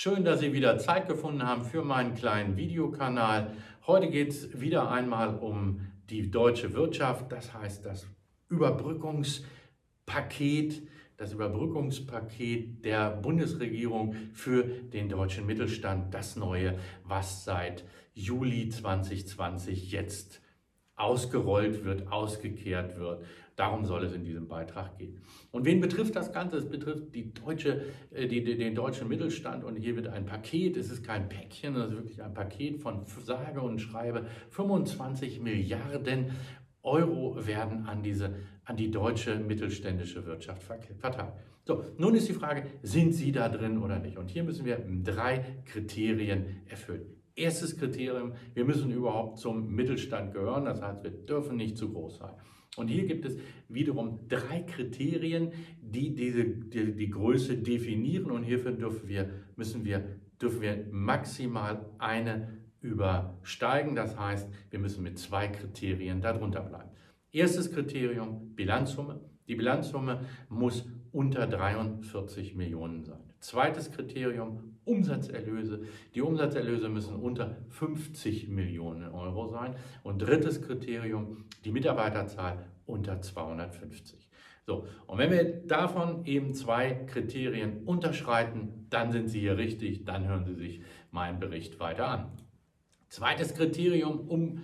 Schön, dass Sie wieder Zeit gefunden haben für meinen kleinen Videokanal. Heute geht es wieder einmal um die deutsche Wirtschaft, das heißt das Überbrückungspaket, das Überbrückungspaket der Bundesregierung für den deutschen Mittelstand, das neue, was seit Juli 2020 jetzt ausgerollt wird, ausgekehrt wird. Darum soll es in diesem Beitrag gehen. Und wen betrifft das Ganze? Es betrifft die deutsche, äh, die, den deutschen Mittelstand und hier wird ein Paket, es ist kein Päckchen, es ist wirklich ein Paket von sage und schreibe 25 Milliarden Euro werden an, diese, an die deutsche mittelständische Wirtschaft verteilt. So, nun ist die Frage, sind Sie da drin oder nicht? Und hier müssen wir drei Kriterien erfüllen. Erstes Kriterium, wir müssen überhaupt zum Mittelstand gehören, das heißt, wir dürfen nicht zu groß sein. Und hier gibt es wiederum drei Kriterien, die diese, die, die Größe definieren und hierfür dürfen wir, müssen wir, dürfen wir maximal eine übersteigen. Das heißt, wir müssen mit zwei Kriterien darunter bleiben. Erstes Kriterium, Bilanzsumme. Die Bilanzsumme muss unter 43 Millionen sein. Zweites Kriterium, Umsatzerlöse. Die Umsatzerlöse müssen unter 50 Millionen Euro sein. Und drittes Kriterium, die Mitarbeiterzahl unter 250. So, und wenn wir davon eben zwei Kriterien unterschreiten, dann sind Sie hier richtig, dann hören Sie sich meinen Bericht weiter an. Zweites Kriterium, um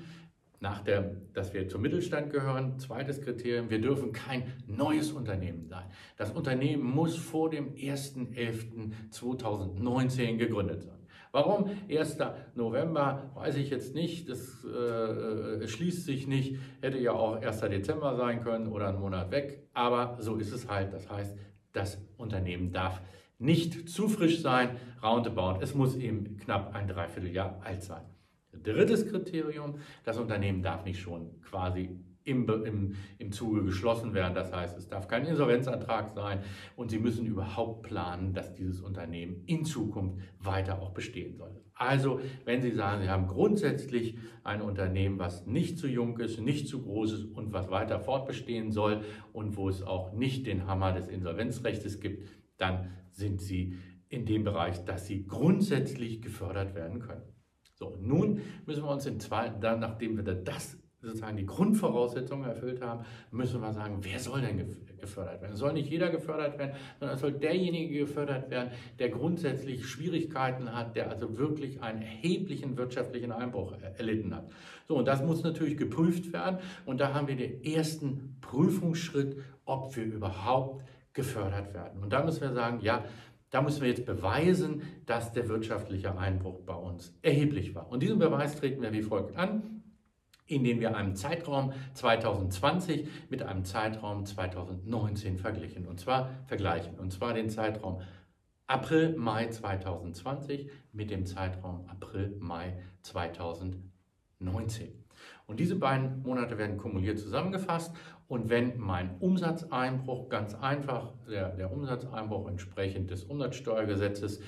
nach der, dass wir zum Mittelstand gehören. Zweites Kriterium, wir dürfen kein neues Unternehmen sein. Das Unternehmen muss vor dem 1.11.2019 gegründet sein. Warum 1. November, weiß ich jetzt nicht, das äh, schließt sich nicht, hätte ja auch 1. Dezember sein können oder einen Monat weg, aber so ist es halt. Das heißt, das Unternehmen darf nicht zu frisch sein, roundabout, es muss eben knapp ein Dreivierteljahr alt sein. Drittes Kriterium, das Unternehmen darf nicht schon quasi im, im, im Zuge geschlossen werden. Das heißt, es darf kein Insolvenzantrag sein und Sie müssen überhaupt planen, dass dieses Unternehmen in Zukunft weiter auch bestehen soll. Also, wenn Sie sagen, Sie haben grundsätzlich ein Unternehmen, was nicht zu jung ist, nicht zu groß ist und was weiter fortbestehen soll und wo es auch nicht den Hammer des Insolvenzrechts gibt, dann sind Sie in dem Bereich, dass Sie grundsätzlich gefördert werden können. So, nun müssen wir uns in zwei, dann, nachdem wir das sozusagen die Grundvoraussetzungen erfüllt haben, müssen wir sagen, wer soll denn gefördert werden? Es soll nicht jeder gefördert werden, sondern es soll derjenige gefördert werden, der grundsätzlich Schwierigkeiten hat, der also wirklich einen erheblichen wirtschaftlichen Einbruch erlitten hat. So, und das muss natürlich geprüft werden. Und da haben wir den ersten Prüfungsschritt, ob wir überhaupt gefördert werden. Und da müssen wir sagen, ja, da müssen wir jetzt beweisen, dass der wirtschaftliche Einbruch bei uns erheblich war. Und diesen Beweis treten wir wie folgt an, indem wir einen Zeitraum 2020 mit einem Zeitraum 2019 verglichen. Und zwar vergleichen. Und zwar den Zeitraum April, Mai 2020 mit dem Zeitraum April, Mai 2019. Und diese beiden Monate werden kumuliert zusammengefasst. Und wenn mein Umsatzeinbruch, ganz einfach, der, der Umsatzeinbruch entsprechend des Umsatzsteuergesetzes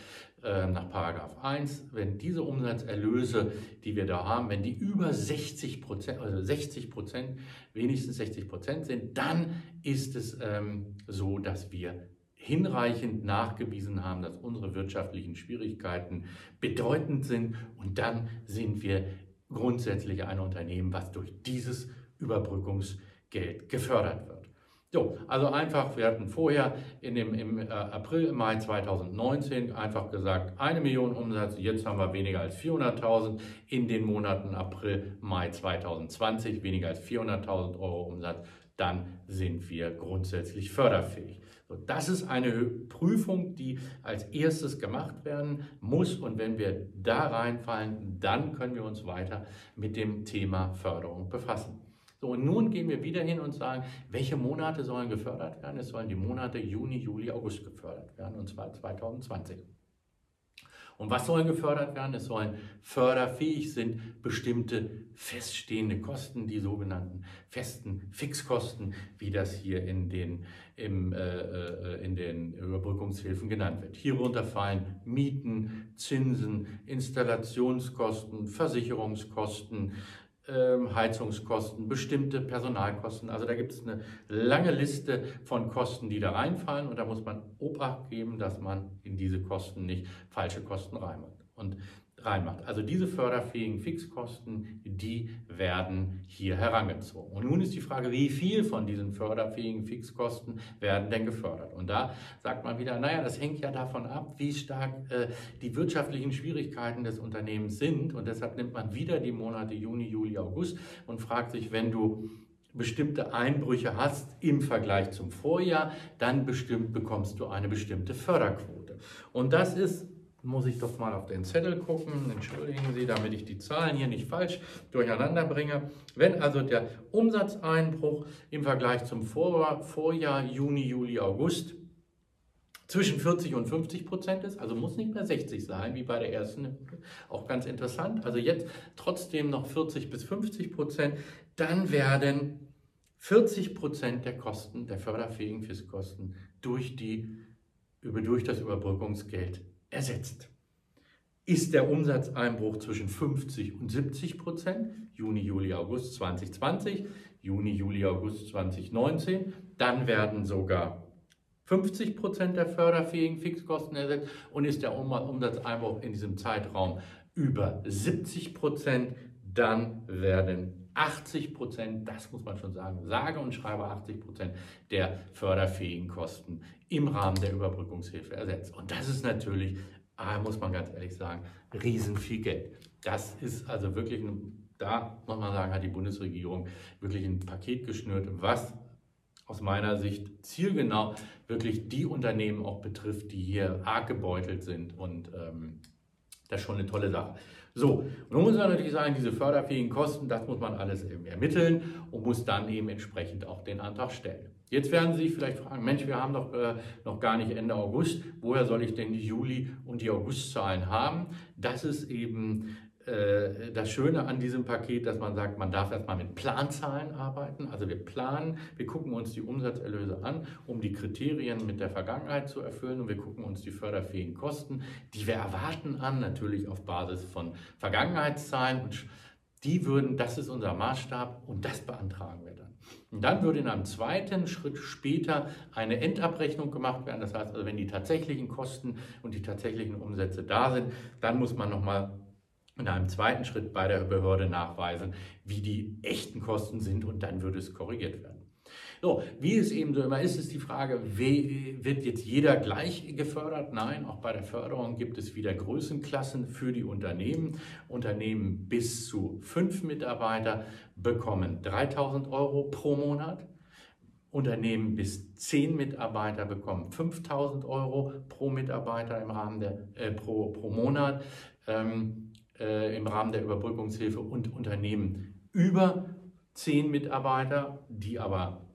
äh, nach Paragraph 1, wenn diese Umsatzerlöse, die wir da haben, wenn die über 60 Prozent, also 60 Prozent, wenigstens 60 Prozent sind, dann ist es ähm, so, dass wir hinreichend nachgewiesen haben, dass unsere wirtschaftlichen Schwierigkeiten bedeutend sind und dann sind wir grundsätzlich ein Unternehmen, was durch dieses Überbrückungsgeld gefördert wird. So, also einfach, wir hatten vorher in dem, im äh, April, Mai 2019 einfach gesagt, eine Million Umsatz, jetzt haben wir weniger als 400.000 in den Monaten April, Mai 2020, weniger als 400.000 Euro Umsatz, dann sind wir grundsätzlich förderfähig. So, das ist eine Prüfung, die als erstes gemacht werden muss. Und wenn wir da reinfallen, dann können wir uns weiter mit dem Thema Förderung befassen. So, und nun gehen wir wieder hin und sagen, welche Monate sollen gefördert werden? Es sollen die Monate Juni, Juli, August gefördert werden, und zwar 2020. Und was soll gefördert werden? Es sollen förderfähig sind bestimmte feststehende Kosten, die sogenannten festen Fixkosten, wie das hier in den, im, äh, äh, in den Überbrückungshilfen genannt wird. Hierunter fallen Mieten, Zinsen, Installationskosten, Versicherungskosten, Heizungskosten, bestimmte Personalkosten. Also da gibt es eine lange Liste von Kosten, die da reinfallen und da muss man Obacht geben, dass man in diese Kosten nicht falsche Kosten reinmacht. Und reinmacht. Also diese förderfähigen Fixkosten, die werden hier herangezogen. Und nun ist die Frage, wie viel von diesen förderfähigen Fixkosten werden denn gefördert? Und da sagt man wieder, naja, das hängt ja davon ab, wie stark äh, die wirtschaftlichen Schwierigkeiten des Unternehmens sind. Und deshalb nimmt man wieder die Monate Juni, Juli, August und fragt sich, wenn du bestimmte Einbrüche hast im Vergleich zum Vorjahr, dann bestimmt bekommst du eine bestimmte Förderquote. Und das ist muss ich doch mal auf den Zettel gucken. Entschuldigen Sie, damit ich die Zahlen hier nicht falsch durcheinander bringe. Wenn also der Umsatzeinbruch im Vergleich zum Vor Vorjahr Juni, Juli, August zwischen 40 und 50 Prozent ist, also muss nicht mehr 60 sein, wie bei der ersten, auch ganz interessant. Also jetzt trotzdem noch 40 bis 50 Prozent, dann werden 40 Prozent der Kosten, der förderfähigen Fisskosten durch, die, durch das Überbrückungsgeld ersetzt. Ist der Umsatzeinbruch zwischen 50 und 70 Prozent, Juni, Juli, August 2020, Juni, Juli, August 2019, dann werden sogar 50 Prozent der förderfähigen Fixkosten ersetzt und ist der Umsatzeinbruch in diesem Zeitraum über 70 Prozent, dann werden 80 Prozent, das muss man schon sagen, sage und schreibe 80 Prozent der förderfähigen Kosten im Rahmen der Überbrückungshilfe ersetzt. Und das ist natürlich, ah, muss man ganz ehrlich sagen, riesen viel Geld. Das ist also wirklich, ein, da muss man sagen, hat die Bundesregierung wirklich ein Paket geschnürt, was aus meiner Sicht zielgenau wirklich die Unternehmen auch betrifft, die hier arg gebeutelt sind. Und ähm, das ist schon eine tolle Sache. So, nun muss man natürlich sagen, diese förderfähigen Kosten, das muss man alles ermitteln und muss dann eben entsprechend auch den Antrag stellen. Jetzt werden Sie sich vielleicht fragen, Mensch, wir haben doch äh, noch gar nicht Ende August, woher soll ich denn die Juli- und die Augustzahlen haben? Das ist eben das Schöne an diesem Paket, dass man sagt, man darf erstmal mit Planzahlen arbeiten. Also wir planen, wir gucken uns die Umsatzerlöse an, um die Kriterien mit der Vergangenheit zu erfüllen und wir gucken uns die förderfähigen Kosten, die wir erwarten, an, natürlich auf Basis von Vergangenheitszahlen und die würden, das ist unser Maßstab und das beantragen wir dann. Und dann würde in einem zweiten Schritt später eine Endabrechnung gemacht werden. Das heißt also, wenn die tatsächlichen Kosten und die tatsächlichen Umsätze da sind, dann muss man nochmal in einem zweiten Schritt bei der Behörde nachweisen, wie die echten Kosten sind und dann würde es korrigiert werden. So, wie es eben so immer ist, ist die Frage, wird jetzt jeder gleich gefördert? Nein, auch bei der Förderung gibt es wieder Größenklassen für die Unternehmen. Unternehmen bis zu fünf Mitarbeiter bekommen 3000 Euro pro Monat. Unternehmen bis zehn Mitarbeiter bekommen 5000 Euro pro Mitarbeiter im Rahmen der, äh, pro, pro Monat. Ähm, äh, im Rahmen der Überbrückungshilfe und Unternehmen über zehn Mitarbeiter, die aber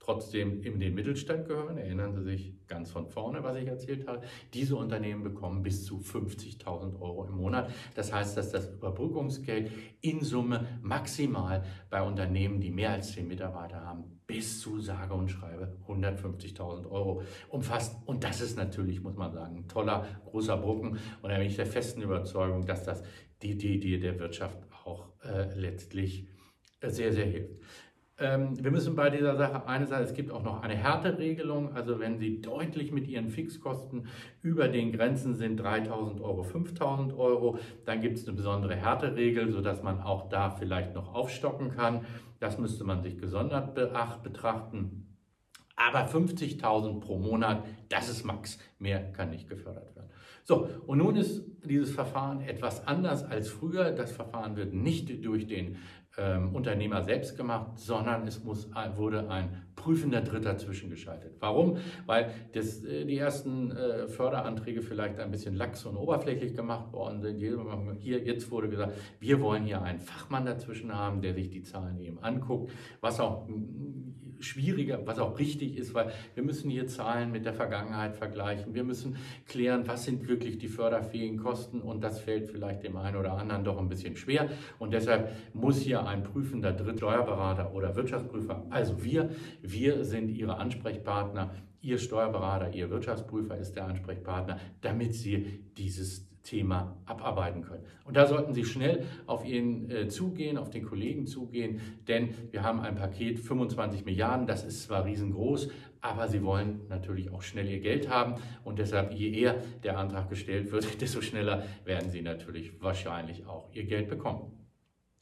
trotzdem in den Mittelstand gehören. Erinnern Sie sich ganz von vorne, was ich erzählt habe. Diese Unternehmen bekommen bis zu 50.000 Euro im Monat. Das heißt, dass das Überbrückungsgeld in Summe maximal bei Unternehmen, die mehr als 10 Mitarbeiter haben, bis zu sage und schreibe 150.000 Euro umfasst. Und das ist natürlich, muss man sagen, ein toller, großer Brocken. Und da bin ich der festen Überzeugung, dass das die, die der Wirtschaft auch äh, letztlich sehr, sehr hilft. Ähm, wir müssen bei dieser Sache eine Sache, es gibt auch noch eine Härteregelung, also wenn Sie deutlich mit Ihren Fixkosten über den Grenzen sind, 3.000 Euro, 5.000 Euro, dann gibt es eine besondere Härteregel, sodass man auch da vielleicht noch aufstocken kann. Das müsste man sich gesondert betrachten. Aber 50.000 pro Monat, das ist Max. Mehr kann nicht gefördert werden. So, und nun ist dieses Verfahren etwas anders als früher. Das Verfahren wird nicht durch den ähm, Unternehmer selbst gemacht, sondern es muss, wurde ein prüfender Dritter zwischengeschaltet. Warum? Weil das, äh, die ersten äh, Förderanträge vielleicht ein bisschen lax und oberflächlich gemacht worden sind. Hier, jetzt wurde gesagt, wir wollen hier einen Fachmann dazwischen haben, der sich die Zahlen eben anguckt, was auch schwieriger, was auch richtig ist, weil wir müssen hier Zahlen mit der Vergangenheit vergleichen. Wir müssen klären, was sind wirklich die förderfähigen Kosten und das fällt vielleicht dem einen oder anderen doch ein bisschen schwer. Und deshalb muss hier ein prüfender Drittsteuerberater oder Wirtschaftsprüfer, also wir, wir sind Ihre Ansprechpartner. Ihr Steuerberater, Ihr Wirtschaftsprüfer ist der Ansprechpartner, damit Sie dieses Thema abarbeiten können. Und da sollten Sie schnell auf ihn äh, zugehen, auf den Kollegen zugehen, denn wir haben ein Paket 25 Milliarden, das ist zwar riesengroß, aber Sie wollen natürlich auch schnell Ihr Geld haben und deshalb, je eher der Antrag gestellt wird, desto schneller werden Sie natürlich wahrscheinlich auch Ihr Geld bekommen.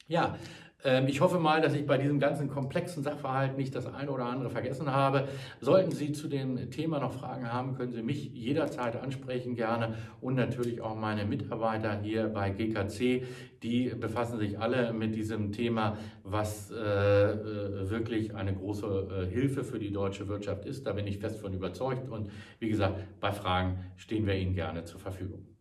Ja, ähm, ich hoffe mal, dass ich bei diesem ganzen komplexen Sachverhalt nicht das eine oder andere vergessen habe. Sollten Sie zu dem Thema noch Fragen haben, können Sie mich jederzeit ansprechen gerne und natürlich auch meine Mitarbeiter hier bei GKC. Die befassen sich alle mit diesem Thema, was äh, äh, wirklich eine große äh, Hilfe für die deutsche Wirtschaft ist. Da bin ich fest von überzeugt und wie gesagt, bei Fragen stehen wir Ihnen gerne zur Verfügung.